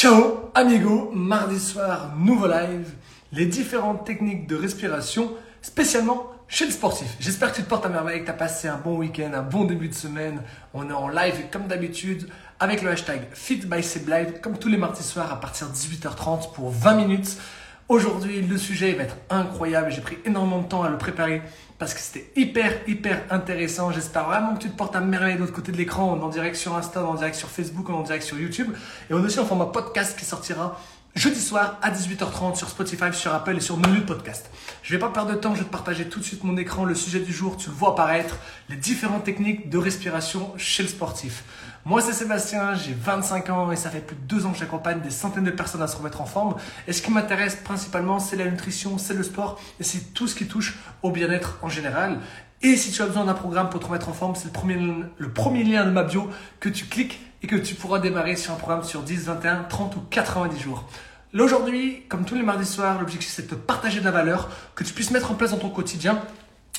Ciao amigo, mardi soir, nouveau live, les différentes techniques de respiration, spécialement chez le sportif. J'espère que tu te portes à merveille, que tu as passé un bon week-end, un bon début de semaine. On est en live comme d'habitude avec le hashtag FitBySebLive comme tous les mardis soirs à partir de 18h30 pour 20 minutes. Aujourd'hui, le sujet va être incroyable. J'ai pris énormément de temps à le préparer parce que c'était hyper, hyper intéressant. J'espère vraiment que tu te portes à merveille de l'autre côté de l'écran. En direct sur Insta, en direct sur Facebook, en direct sur YouTube. Et on est aussi en format podcast qui sortira jeudi soir à 18h30 sur Spotify, sur Apple et sur de podcast. Je vais pas perdre de temps, je vais te partager tout de suite mon écran, le sujet du jour, tu le vois apparaître, les différentes techniques de respiration chez le sportif. Moi, c'est Sébastien, j'ai 25 ans et ça fait plus de deux ans que j'accompagne des centaines de personnes à se remettre en forme. Et ce qui m'intéresse principalement, c'est la nutrition, c'est le sport et c'est tout ce qui touche au bien-être en général. Et si tu as besoin d'un programme pour te remettre en forme, c'est le premier, le premier lien de ma bio que tu cliques et que tu pourras démarrer sur un programme sur 10, 21, 30 ou 90 jours. Là aujourd'hui, comme tous les mardis soirs, l'objectif c'est de te partager de la valeur que tu puisses mettre en place dans ton quotidien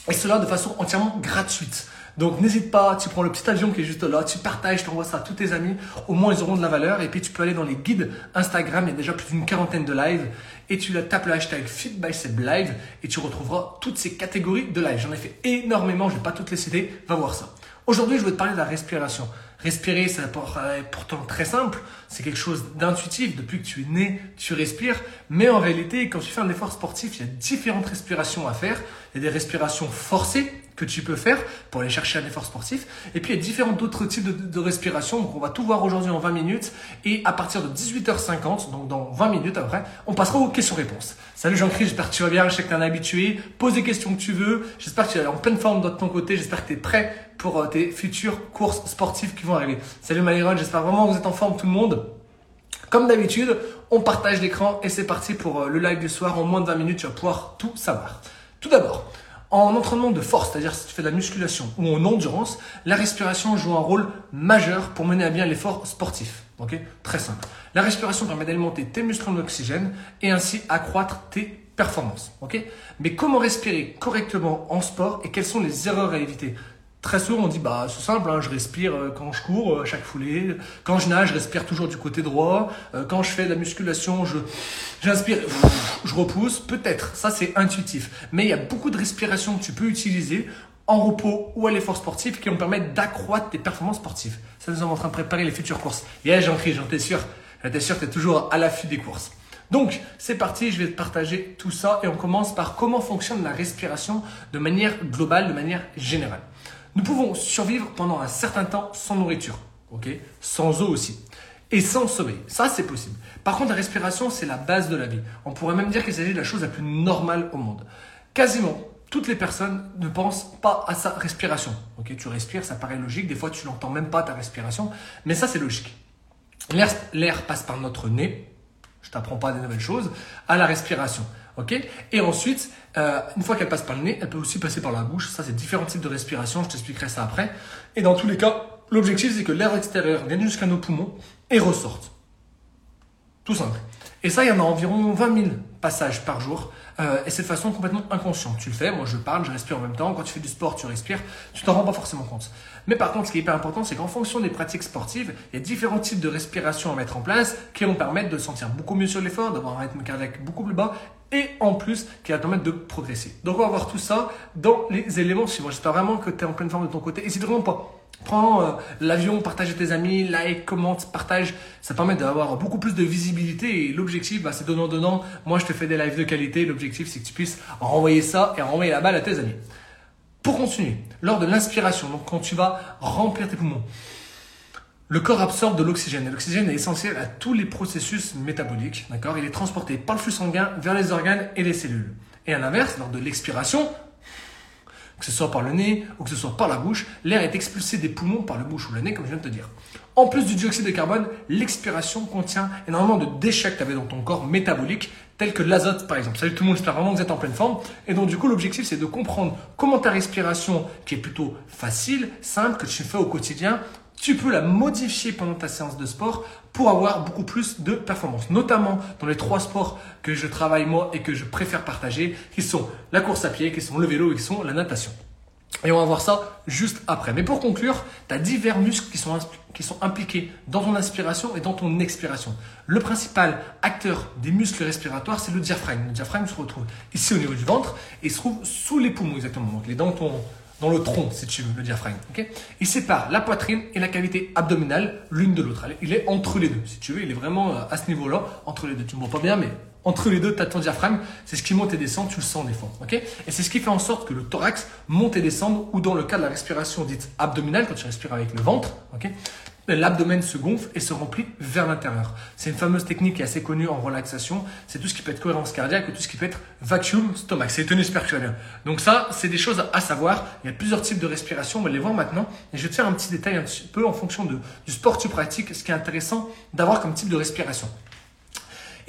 et cela de façon entièrement gratuite. Donc n'hésite pas, tu prends le petit avion qui est juste là, tu partages, tu envoies ça à tous tes amis, au moins ils auront de la valeur. Et puis tu peux aller dans les guides Instagram, il y a déjà plus d'une quarantaine de lives, et tu tapes le hashtag FitBySebLive et tu retrouveras toutes ces catégories de live. J'en ai fait énormément, je ne vais pas toutes les citer, va voir ça. Aujourd'hui, je vais te parler de la respiration. Respirer, c'est pourtant très simple. C'est quelque chose d'intuitif. Depuis que tu es né, tu respires. Mais en réalité, quand tu fais un effort sportif, il y a différentes respirations à faire. Il y a des respirations forcées que tu peux faire pour aller chercher un effort sportif. Et puis, il y a différents autres types de, respiration. Donc, on va tout voir aujourd'hui en 20 minutes. Et à partir de 18h50, donc dans 20 minutes après, on passera aux questions-réponses. Salut Jean-Christ, j'espère que tu vas bien. Je sais que tu un habitué. Pose des questions que tu veux. J'espère que tu es en pleine forme de ton côté. J'espère que tu es prêt pour euh, tes futures courses sportives qui vont arriver. Salut Maïron, j'espère vraiment que vous êtes en forme tout le monde. Comme d'habitude, on partage l'écran et c'est parti pour euh, le live du soir. En moins de 20 minutes, tu vas pouvoir tout savoir. Tout d'abord, en entraînement de force, c'est-à-dire si tu fais de la musculation ou en endurance, la respiration joue un rôle majeur pour mener à bien l'effort sportif. Très simple. La respiration permet d'alimenter tes muscles en oxygène et ainsi accroître tes performances. Mais comment respirer correctement en sport et quelles sont les erreurs à éviter? Très souvent, on dit, bah, c'est simple, hein, je respire euh, quand je cours, euh, à chaque foulée. Quand je nage, je respire toujours du côté droit. Euh, quand je fais de la musculation, je, j'inspire, je repousse. Peut-être, ça c'est intuitif. Mais il y a beaucoup de respirations que tu peux utiliser en repos ou à l'effort sportif qui vont permettre d'accroître tes performances sportives. Ça, nous sommes en train de préparer les futures courses. Et j'en crie, j'en t'es sûr. J'étais sûr que tu es toujours à l'affût des courses. Donc, c'est parti, je vais te partager tout ça et on commence par comment fonctionne la respiration de manière globale, de manière générale. Nous pouvons survivre pendant un certain temps sans nourriture, ok? Sans eau aussi. Et sans sommeil. Ça, c'est possible. Par contre, la respiration, c'est la base de la vie. On pourrait même dire qu'il s'agit de la chose la plus normale au monde. Quasiment toutes les personnes ne pensent pas à sa respiration. Ok, tu respires, ça paraît logique. Des fois, tu n'entends même pas ta respiration, mais ça, c'est logique. L'air passe par notre nez. Je t'apprends pas des nouvelles choses. À la respiration. Et ensuite, euh, une fois qu'elle passe par le nez, elle peut aussi passer par la bouche. Ça, c'est différents types de respiration. Je t'expliquerai ça après. Et dans tous les cas, l'objectif, c'est que l'air extérieur vienne jusqu'à nos poumons et ressorte. Tout simple. Et ça, il y en a environ 20 000 passages par jour. Euh, et c'est de façon complètement inconsciente. Tu le fais, moi je parle, je respire en même temps. Quand tu fais du sport, tu respires. Tu t'en rends pas forcément compte. Mais par contre, ce qui est hyper important, c'est qu'en fonction des pratiques sportives, il y a différents types de respiration à mettre en place qui vont permettre de sentir beaucoup mieux sur l'effort, d'avoir un rythme cardiaque beaucoup plus bas et en plus qui va te permettre de progresser. Donc on va voir tout ça dans les éléments suivants. J'espère vraiment que tu es en pleine forme de ton côté. N'hésite vraiment pas. Prends euh, l'avion, partage à tes amis, like, commente, partage. Ça permet d'avoir beaucoup plus de visibilité et l'objectif, bah, c'est donnant-donnant. Moi, je te fais des lives de qualité. L'objectif, c'est que tu puisses renvoyer ça et renvoyer la balle à tes amis. Pour continuer, lors de l'inspiration, donc quand tu vas remplir tes poumons, le corps absorbe de l'oxygène. l'oxygène est essentiel à tous les processus métaboliques. D'accord? Il est transporté par le flux sanguin vers les organes et les cellules. Et à l'inverse, lors de l'expiration, que ce soit par le nez ou que ce soit par la bouche, l'air est expulsé des poumons par le bouche ou le nez, comme je viens de te dire. En plus du dioxyde de carbone, l'expiration contient énormément de déchets que tu avais dans ton corps métabolique, tels que l'azote par exemple. Salut tout le monde, j'espère vraiment que vous êtes en pleine forme. Et donc du coup, l'objectif c'est de comprendre comment ta respiration, qui est plutôt facile, simple, que tu fais au quotidien, tu peux la modifier pendant ta séance de sport pour avoir beaucoup plus de performance, notamment dans les trois sports que je travaille moi et que je préfère partager, qui sont la course à pied, qui sont le vélo et qui sont la natation. Et on va voir ça juste après. Mais pour conclure, tu as divers muscles qui sont, impliqués dans ton inspiration et dans ton expiration. Le principal acteur des muscles respiratoires, c'est le diaphragme. Le diaphragme se retrouve ici au niveau du ventre et se trouve sous les poumons exactement. Donc les dents dans le tronc, si tu veux, le diaphragme. il sépare la poitrine et la cavité abdominale l'une de l'autre. Il est entre les deux, si tu veux. Il est vraiment euh, à ce niveau-là, entre les deux. Tu ne me vois pas bien, mais entre les deux, tu as ton diaphragme, c'est ce qui monte et descend, tu le sens des fois. et c'est ce qui fait en sorte que le thorax monte et descende, ou dans le cas de la respiration dite abdominale, quand tu respires avec le ventre, ok? L'abdomen se gonfle et se remplit vers l'intérieur. C'est une fameuse technique qui est assez connue en relaxation. C'est tout ce qui peut être cohérence cardiaque ou tout ce qui peut être vacuum stomach. C'est tenu super bien. Donc ça, c'est des choses à savoir. Il y a plusieurs types de respiration. On va les voir maintenant. Et je vais te faire un petit détail un petit peu en fonction du sport que tu pratiques, ce qui est intéressant d'avoir comme type de respiration.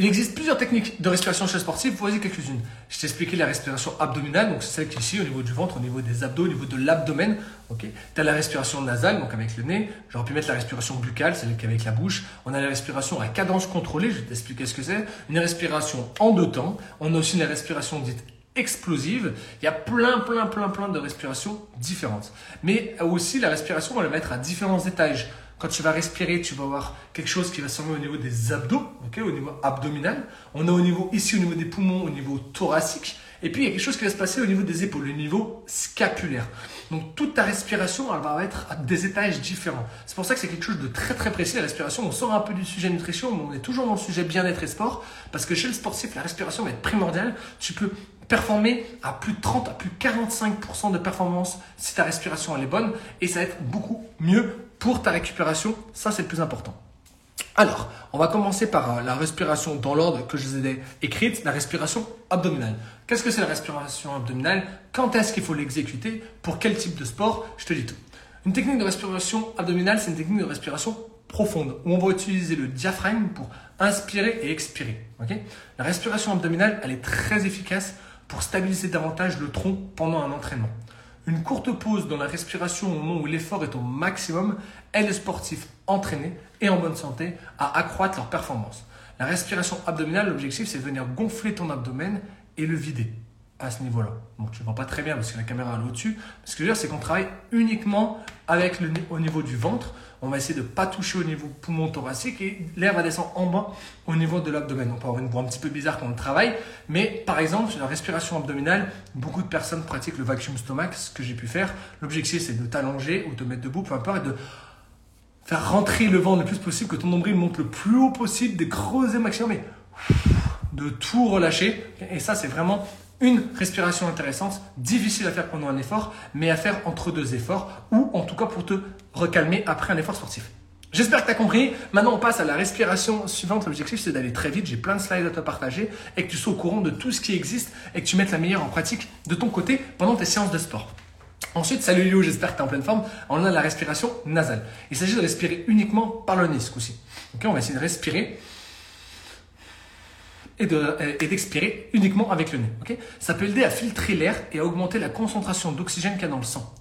Il existe plusieurs techniques de respiration chez le sportif. Voici quelques-unes. Je t'ai expliqué la respiration abdominale, donc celle qui est ici au niveau du ventre, au niveau des abdos, au niveau de l'abdomen. Tu as la respiration nasale, donc avec le nez. J'aurais pu mettre la respiration buccale, celle qui est avec la bouche. On a la respiration à cadence contrôlée, je vais t'expliquer ce que c'est. Une respiration en deux temps. On a aussi la respiration dite explosive. Il y a plein, plein, plein, plein de respirations différentes. Mais aussi la respiration, on va la mettre à différents étages. Quand tu vas respirer, tu vas avoir quelque chose qui va se au niveau des abdos, au niveau abdominal. On a au niveau ici, au niveau des poumons, au niveau thoracique. Et puis, il y a quelque chose qui va se passer au niveau des épaules, au niveau scapulaire. Donc, toute ta respiration, elle va être à des étages différents. C'est pour ça que c'est quelque chose de très, très précis. La respiration, on sort un peu du sujet nutrition, mais on est toujours dans le sujet bien-être et sport. Parce que chez le sportif, la respiration va être primordiale. Tu peux performer à plus de 30, à plus de 45% de performance si ta respiration elle est bonne. Et ça va être beaucoup mieux pour ta récupération. Ça, c'est le plus important. Alors, on va commencer par euh, la respiration dans l'ordre que je vous ai écrite, la respiration abdominale. Qu'est-ce que c'est la respiration abdominale? Quand est-ce qu'il faut l'exécuter? Pour quel type de sport? Je te dis tout. Une technique de respiration abdominale, c'est une technique de respiration profonde où on va utiliser le diaphragme pour inspirer et expirer. la respiration abdominale, elle est très efficace pour stabiliser davantage le tronc pendant un entraînement. Une courte pause dans la respiration au moment où l'effort est au maximum aide les sportifs entraînés et en bonne santé à accroître leur performance. La respiration abdominale, l'objectif c'est de venir gonfler ton abdomen et le vider à ce niveau-là. Donc tu ne vois pas très bien parce que la caméra est au-dessus. Ce que je veux dire, c'est qu'on travaille uniquement avec le, au niveau du ventre. On va essayer de ne pas toucher au niveau poumon thoracique et l'air va descendre en bas au niveau de l'abdomen. On peut avoir une voix un petit peu bizarre quand on travaille, mais par exemple, sur la respiration abdominale, beaucoup de personnes pratiquent le vacuum stomach, ce que j'ai pu faire. L'objectif, c'est de t'allonger ou te mettre debout, peu importe, et de faire rentrer le vent le plus possible, que ton nombril monte le plus haut possible, de creuser maximum et de tout relâcher. Et ça, c'est vraiment une respiration intéressante, difficile à faire pendant un effort, mais à faire entre deux efforts, ou en tout cas pour te recalmer après un effort sportif. J'espère que tu as compris. Maintenant, on passe à la respiration suivante. L'objectif, c'est d'aller très vite. J'ai plein de slides à te partager et que tu sois au courant de tout ce qui existe et que tu mettes la meilleure en pratique de ton côté pendant tes séances de sport. Ensuite, salut Léo, j'espère que tu es en pleine forme. On a la respiration nasale. Il s'agit de respirer uniquement par le nez ce coup-ci. on va essayer de respirer et d'expirer uniquement avec le nez. Ça peut aider à filtrer l'air et à augmenter la concentration d'oxygène qu'il y a dans le sang.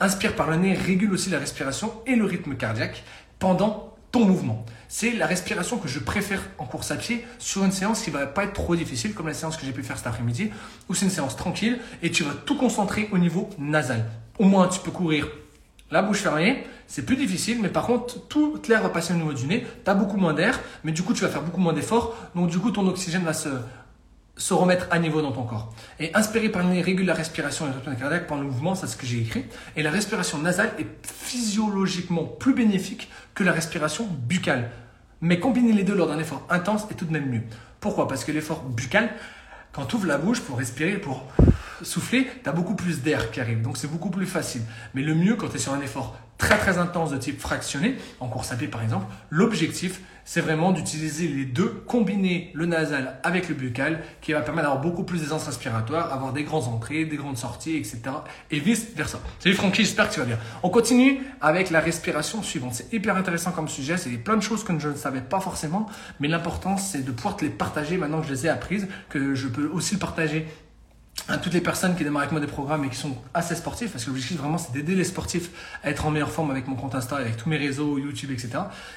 Inspire par le nez régule aussi la respiration et le rythme cardiaque pendant ton mouvement. C'est la respiration que je préfère en course à pied sur une séance qui va pas être trop difficile comme la séance que j'ai pu faire cet après-midi où c'est une séance tranquille et tu vas tout concentrer au niveau nasal. Au moins tu peux courir la bouche fermée, c'est plus difficile, mais par contre, tout l'air va passer au niveau du nez, tu as beaucoup moins d'air, mais du coup, tu vas faire beaucoup moins d'efforts, donc du coup, ton oxygène va se, se remettre à niveau dans ton corps. Et inspirer par le nez régule la respiration et le cardiaque par le mouvement, c'est ce que j'ai écrit. Et la respiration nasale est physiologiquement plus bénéfique que la respiration buccale. Mais combiner les deux lors d'un effort intense est tout de même mieux. Pourquoi? Parce que l'effort buccal, quand tu ouvres la bouche pour respirer, pour souffler, tu beaucoup plus d'air qui arrive. Donc c'est beaucoup plus facile. Mais le mieux quand tu es sur un effort très très intense de type fractionné, en course à pied par exemple, l'objectif c'est vraiment d'utiliser les deux, combiner le nasal avec le buccal, qui va permettre d'avoir beaucoup plus d'aisance respiratoire, avoir des grandes entrées, des grandes sorties, etc. Et vice versa. Salut Francky, j'espère que tu vas bien. On continue avec la respiration suivante. C'est hyper intéressant comme sujet, c'est plein de choses que je ne savais pas forcément, mais l'important c'est de pouvoir te les partager maintenant que je les ai apprises, que je peux aussi le partager à toutes les personnes qui démarrent avec moi des programmes et qui sont assez sportifs, parce que l'objectif vraiment c'est d'aider les sportifs à être en meilleure forme avec mon compte Insta, avec tous mes réseaux, YouTube, etc.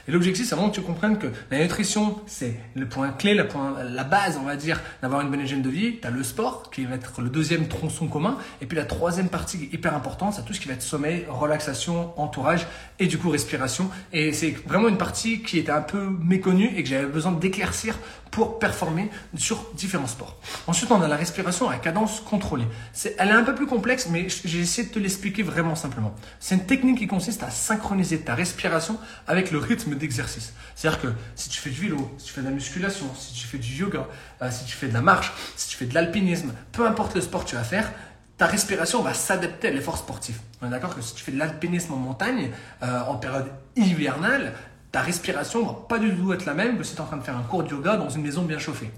Et l'objectif c'est vraiment que tu comprennes que la nutrition c'est le point clé, le point, la base on va dire d'avoir une bonne hygiène de vie. Tu as le sport qui va être le deuxième tronçon commun, et puis la troisième partie hyper importante c'est tout ce qui va être sommeil, relaxation, entourage et du coup respiration. Et c'est vraiment une partie qui était un peu méconnue et que j'avais besoin d'éclaircir pour performer sur différents sports. Ensuite, on a la respiration à cadence contrôlée. C'est, elle est un peu plus complexe, mais j'ai essayé de te l'expliquer vraiment simplement. C'est une technique qui consiste à synchroniser ta respiration avec le rythme d'exercice. C'est-à-dire que si tu fais du vélo, si tu fais de la musculation, si tu fais du yoga, euh, si tu fais de la marche, si tu fais de l'alpinisme, peu importe le sport que tu vas faire, ta respiration va s'adapter à l'effort sportif. On est d'accord que si tu fais de l'alpinisme en montagne, euh, en période hivernale, ta respiration va pas du tout être la même que si tu es en train de faire un cours de yoga dans une maison bien chauffée.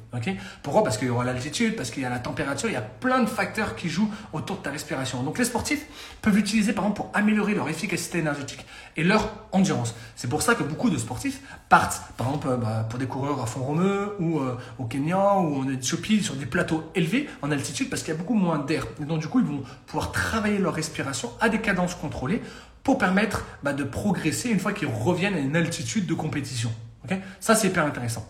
Pourquoi? Parce qu'il y aura l'altitude, parce qu'il y a la température, il y a plein de facteurs qui jouent autour de ta respiration. Donc les sportifs peuvent l'utiliser par exemple pour améliorer leur efficacité énergétique et leur endurance. C'est pour ça que beaucoup de sportifs partent par exemple euh, bah, pour des coureurs à fond romeux ou euh, au Kenya ou en Éthiopie sur des plateaux élevés en altitude parce qu'il y a beaucoup moins d'air. Donc du coup ils vont pouvoir travailler leur respiration à des cadences contrôlées pour permettre bah, de progresser une fois qu'ils reviennent à une altitude de compétition. Ça, c'est hyper intéressant.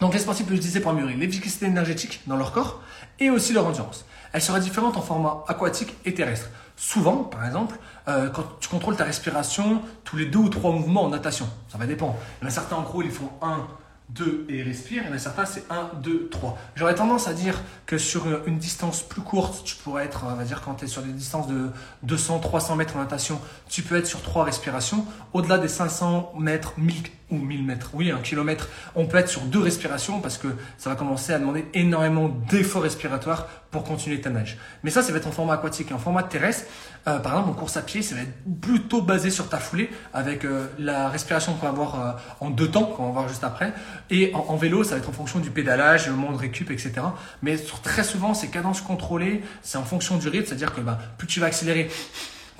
Donc, les sportifs peuvent utiliser pour améliorer l'efficacité énergétique dans leur corps et aussi leur endurance. Elle sera différente en format aquatique et terrestre. Souvent, par exemple, euh, quand tu contrôles ta respiration tous les deux ou trois mouvements en natation, ça va dépendre. Il certains, en gros, ils font un, 2 et respire. Il y certains, c'est 1, 2, 3. J'aurais tendance à dire que sur une distance plus courte, tu pourrais être, on va dire, quand tu es sur des distances de 200, 300 mètres en natation, tu peux être sur 3 respirations. Au-delà des 500 mètres, 1000 ou 1000 mètres, oui, un kilomètre, on peut être sur deux respirations parce que ça va commencer à demander énormément d'efforts respiratoires pour continuer ta nage. Mais ça, ça va être en format aquatique. Et en format terrestre, euh, par exemple, en course à pied, ça va être plutôt basé sur ta foulée avec euh, la respiration qu'on va avoir euh, en deux temps, qu'on va voir juste après. Et en, vélo, ça va être en fonction du pédalage, le moment de récup, etc. Mais très souvent, ces cadences contrôlées, c'est en fonction du rythme, c'est-à-dire que bah, plus tu vas accélérer,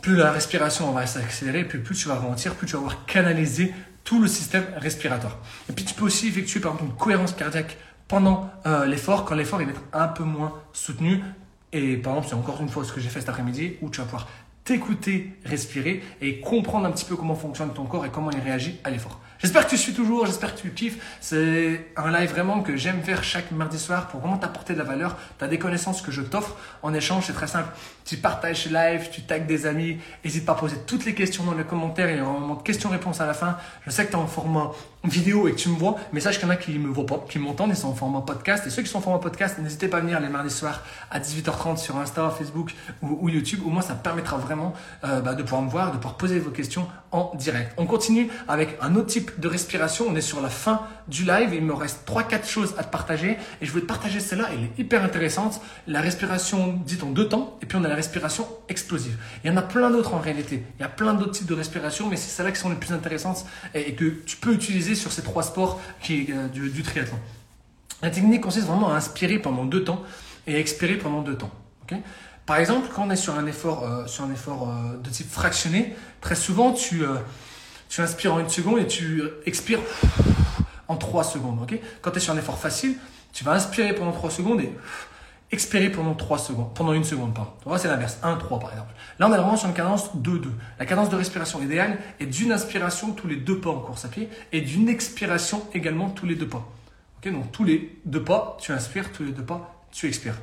plus la respiration va s'accélérer, plus tu vas ralentir, plus tu vas avoir canalisé tout le système respiratoire. Et puis tu peux aussi effectuer par exemple une cohérence cardiaque pendant euh, l'effort, quand l'effort va être un peu moins soutenu. Et par exemple, c'est encore une fois ce que j'ai fait cet après-midi, où tu vas pouvoir t'écouter, respirer et comprendre un petit peu comment fonctionne ton corps et comment il réagit à l'effort. J'espère que tu suis toujours, j'espère que tu kiffes. C'est un live vraiment que j'aime faire chaque mardi soir pour vraiment t'apporter de la valeur. Tu as des connaissances que je t'offre en échange, c'est très simple. Tu partages ce live, tu tags des amis, n'hésite pas à poser toutes les questions dans les commentaires, il y aura un moment de questions-réponses à la fin. Je sais que tu es en format vidéo et que tu me vois, mais sache qu'il y en a qui me voient pas, qui m'entendent et sont en format podcast. Et ceux qui sont en format podcast, n'hésitez pas à venir les mardis soirs à 18h30 sur Insta, Facebook ou, YouTube. Au moins, ça permettra vraiment euh, bah, de pouvoir me voir, de pouvoir poser vos questions en direct. On continue avec un autre type de respiration. On est sur la fin du live. Il me reste 3-4 choses à te partager. Et je veux te partager celle-là. Elle est hyper intéressante. La respiration dite en deux temps. Et puis on a la respiration explosive. Il y en a plein d'autres en réalité. Il y a plein d'autres types de respiration. Mais c'est celles-là qui sont les plus intéressantes et, que tu peux utiliser sur ces trois sports qui, euh, du, triathlon. La technique consiste vraiment à inspirer pendant deux temps et à expirer pendant deux temps. Par exemple, quand on est sur un effort, euh, sur un effort euh, de type fractionné, très souvent tu, euh, tu inspires en une seconde et tu expires en trois secondes. quand tu es sur un effort facile, tu vas inspirer pendant trois secondes et expirer pendant trois secondes, pendant une seconde. Pardon. c'est l'inverse, 1, 3 par exemple. Là, on est vraiment sur une cadence 2, 2. La cadence de respiration idéale est d'une inspiration tous les deux pas en course à pied et d'une expiration également tous les deux pas. ok donc tous les deux pas, tu inspires, tous les deux pas, tu expires.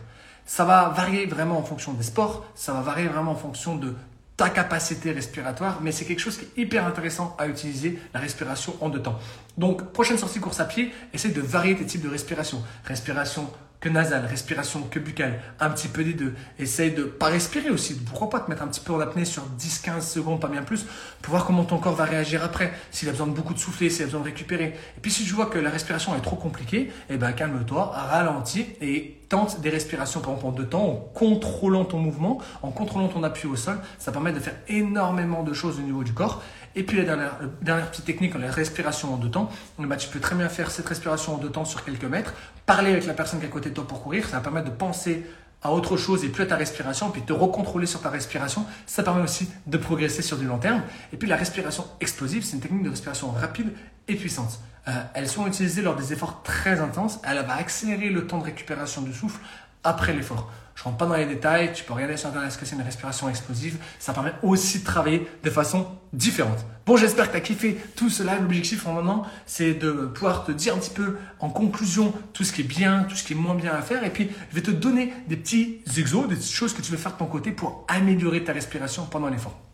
Ça va varier vraiment en fonction des sports, ça va varier vraiment en fonction de ta capacité respiratoire, mais c'est quelque chose qui est hyper intéressant à utiliser, la respiration en deux temps. Donc, prochaine sortie course à pied, essaye de varier tes types de respiration. Respiration que nasale, respiration que buccale, un petit peu des deux. Essaye de pas respirer aussi. Pourquoi pas te mettre un petit peu en apnée sur 10-15 secondes, pas bien plus, pour voir comment ton corps va réagir après. S'il a besoin de beaucoup de souffler, s'il a besoin de récupérer. Et puis si tu vois que la respiration est trop compliquée, eh ben calme-toi, ralentis et tente des respirations par exemple en deux temps en contrôlant ton mouvement, en contrôlant ton appui au sol. Ça permet de faire énormément de choses au niveau du corps. Et puis la dernière, dernière petite technique, la respiration en deux temps. Bah, tu peux très bien faire cette respiration en deux temps sur quelques mètres, parler avec la personne qui est à côté de toi pour courir, ça va permettre de penser à autre chose et plus à ta respiration, puis te recontrôler sur ta respiration, ça permet aussi de progresser sur du long terme. Et puis la respiration explosive, c'est une technique de respiration rapide et puissante. Euh, elles sont utilisées lors des efforts très intenses, elle va accélérer le temps de récupération du souffle après l'effort. Je rentre pas dans les détails. Tu peux regarder sur internet ce que c'est une respiration explosive. Ça permet aussi de travailler de façon différente. Bon, j'espère que tu as kiffé tout cela. L'objectif maintenant, c'est de pouvoir te dire un petit peu en conclusion tout ce qui est bien, tout ce qui est moins bien à faire. Et puis, je vais te donner des petits exos, des choses que tu veux faire de ton côté pour améliorer ta respiration pendant l'effort.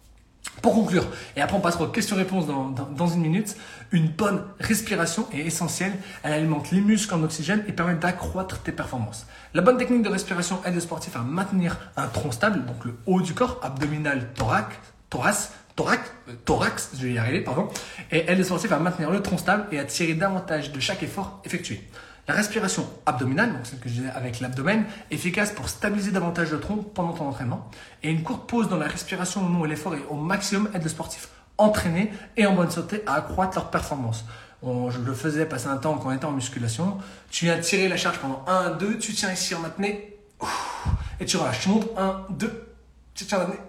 Pour conclure, et après on passera aux questions-réponses dans, dans, une minute, une bonne respiration est essentielle. Elle alimente les muscles en oxygène et permet d'accroître tes performances. La bonne technique de respiration aide le sportif à maintenir un tronc stable, donc le haut du corps, abdominal, thorax, thorax, thorax, euh, thorax, je vais y arriver, pardon, et aide le sportif à maintenir le tronc stable et à tirer davantage de chaque effort effectué. La respiration abdominale, donc celle que je disais avec l'abdomen, efficace pour stabiliser davantage le tronc pendant ton entraînement. Et une courte pause dans la respiration au moment où l'effort est au maximum aide le sportif entraîné et en bonne santé à accroître leur performance. je le faisais passer un temps quand on était en musculation. Tu viens tirer la charge pendant 1, 2, tu tiens ici en apnée, et tu relâches. Tu montes 1, 2, tu tiens en apnée,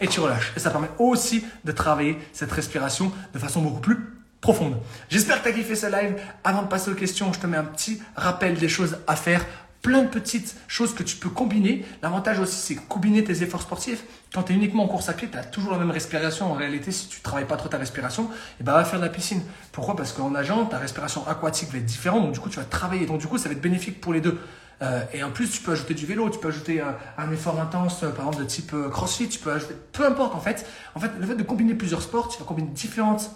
et tu relâches. Et ça permet aussi de travailler cette respiration de façon beaucoup plus profonde. J'espère que tu as kiffé ce live. Avant de passer aux questions, je te mets un petit rappel des choses à faire. Plein de petites choses que tu peux combiner. L'avantage aussi, c'est combiner tes efforts sportifs. Quand tu es uniquement en course à pied, tu as toujours la même respiration. En réalité, si tu travailles pas trop ta respiration, et eh ben, va faire de la piscine. Pourquoi? Parce qu'en nageant, ta respiration aquatique va être différente. Donc, du coup, tu vas travailler. Donc, du coup, ça va être bénéfique pour les deux. Euh, et en plus, tu peux ajouter du vélo, tu peux ajouter euh, un effort intense, euh, par exemple de type crossfit, tu peux ajouter, peu importe en fait. En fait, le fait de combiner plusieurs sports, tu vas combiner différentes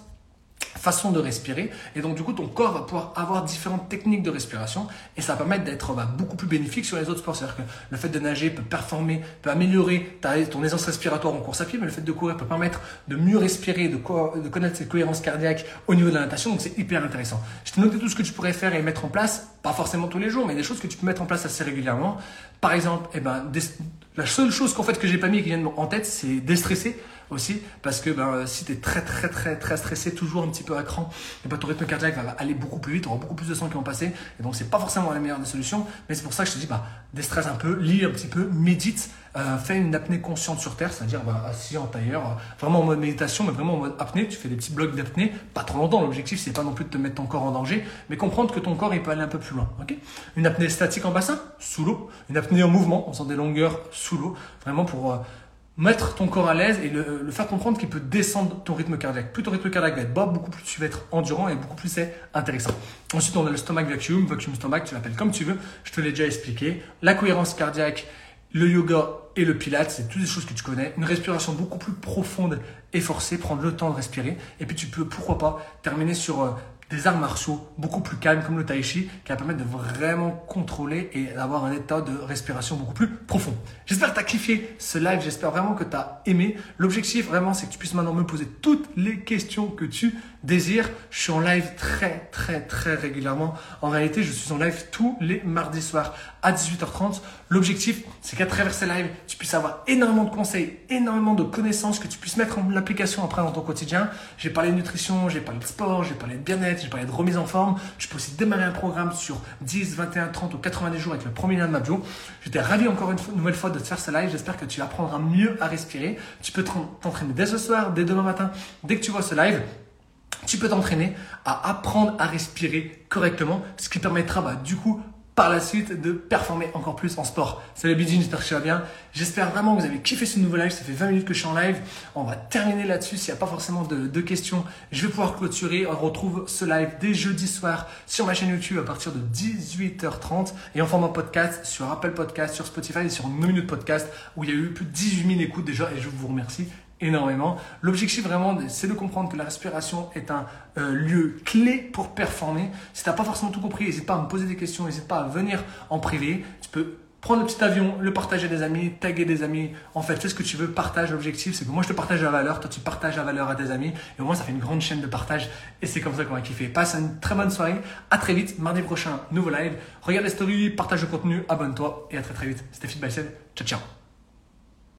façon de respirer. Et donc, du coup, ton corps va pouvoir avoir différentes techniques de respiration et ça va permettre d'être bah, beaucoup plus bénéfique sur les autres sports. C'est-à-dire que le fait de nager peut performer, peut améliorer ton aisance respiratoire en course à pied, mais le fait de courir peut permettre de mieux respirer, de, de connaître cette cohérence cardiaque au niveau de la natation. Donc, c'est hyper intéressant. Je te noté tout ce que tu pourrais faire et mettre en place, pas forcément tous les jours, mais des choses que tu peux mettre en place assez régulièrement. Par exemple, eh ben, la seule chose qu'en fait que j'ai pas mis et qui vient en tête, c'est déstresser aussi parce que ben, si tu es très très très très stressé, toujours un petit peu à cran, et ben, ton rythme cardiaque va aller beaucoup plus vite, tu auras beaucoup plus de sang qui vont passer et donc c'est pas forcément la meilleure des solutions, mais c'est pour ça que je te dis bah, déstresse un peu, lis un petit peu, médite, euh, fais une apnée consciente sur terre, c'est-à-dire bah, assis en tailleur, vraiment en mode méditation, mais vraiment en mode apnée, tu fais des petits blocs d'apnée, pas trop longtemps, l'objectif c'est pas non plus de te mettre ton corps en danger, mais comprendre que ton corps il peut aller un peu plus une apnée statique en bassin, sous l'eau, une apnée en mouvement, en faisant des longueurs sous l'eau, vraiment pour... Euh, mettre ton corps à l'aise et le, faire comprendre qu'il peut descendre ton rythme cardiaque. Plus ton rythme cardiaque va être bas, beaucoup plus tu vas être endurant et beaucoup plus c'est intéressant. Ensuite, on a le stomach vacuum, vacuum stomach, tu l'appelles comme tu veux, je te l'ai déjà expliqué. La cohérence cardiaque, le yoga et le pilates, c'est toutes des choses que tu connais. Une respiration beaucoup plus profonde et forcée, prendre le temps de respirer. Et puis tu peux, pourquoi pas, terminer sur euh, des arts martiaux beaucoup plus calmes comme le tai chi qui va permettre de vraiment contrôler et d'avoir un état de respiration beaucoup plus profond. J'espère que tu as kiffé ce live, j'espère vraiment que tu as aimé. L'objectif vraiment c'est que tu puisses maintenant me poser toutes les questions que tu désires. Je suis en live très très très régulièrement. En réalité, je suis en live tous les mardis soirs à 18h30. L'objectif c'est qu'à travers ces lives, tu puisses avoir énormément de conseils, énormément de connaissances, que tu puisses mettre en application après dans ton quotidien. J'ai parlé de nutrition, j'ai parlé de sport, j'ai parlé de bien-être, j'ai parlé de remise en forme. Je peux aussi démarrer un programme sur 10, 21, 30 ou 90 jours avec le premier lien de Mabjo. J'étais ravi encore une, nouvelle fois de te faire ce live. J'espère que tu apprendras mieux à respirer. Tu peux t'entraîner dès ce soir, dès demain matin, dès que tu vois ce live tu peux t'entraîner à apprendre à respirer correctement, ce qui permettra bah, du coup par la suite de performer encore plus en sport. Salut Bidjin, j'espère que tu vas bien. J'espère vraiment que vous avez kiffé ce nouveau live. Ça fait 20 minutes que je suis en live. On va terminer là-dessus. S'il n'y a pas forcément de, questions, je vais pouvoir clôturer. On retrouve ce live dès jeudi soir sur ma chaîne YouTube à partir de 18h30 et en format podcast sur Apple Podcast, sur Spotify et sur No Minute Podcast où il y a eu plus de 18 000 écoutes déjà et je vous remercie énormément. L'objectif vraiment, c'est de comprendre que la respiration est un euh, lieu clé pour performer. Si tu n'as pas forcément tout compris, n'hésite pas à me poser des questions, n'hésite pas à venir en privé. Tu peux prendre le petit avion, le partager à des amis, taguer des amis. En fait, fais ce que tu veux, partage. L'objectif, c'est que moi, je te partage la valeur, toi, tu partages la valeur à tes amis. Et au moins, ça fait une grande chaîne de partage. Et c'est comme ça qu'on va kiffer. Passe une très bonne soirée. À très vite. Mardi prochain, nouveau live. Regarde les stories, partage le contenu, abonne-toi. Et à très très vite. C'était Fit Ciao, ciao.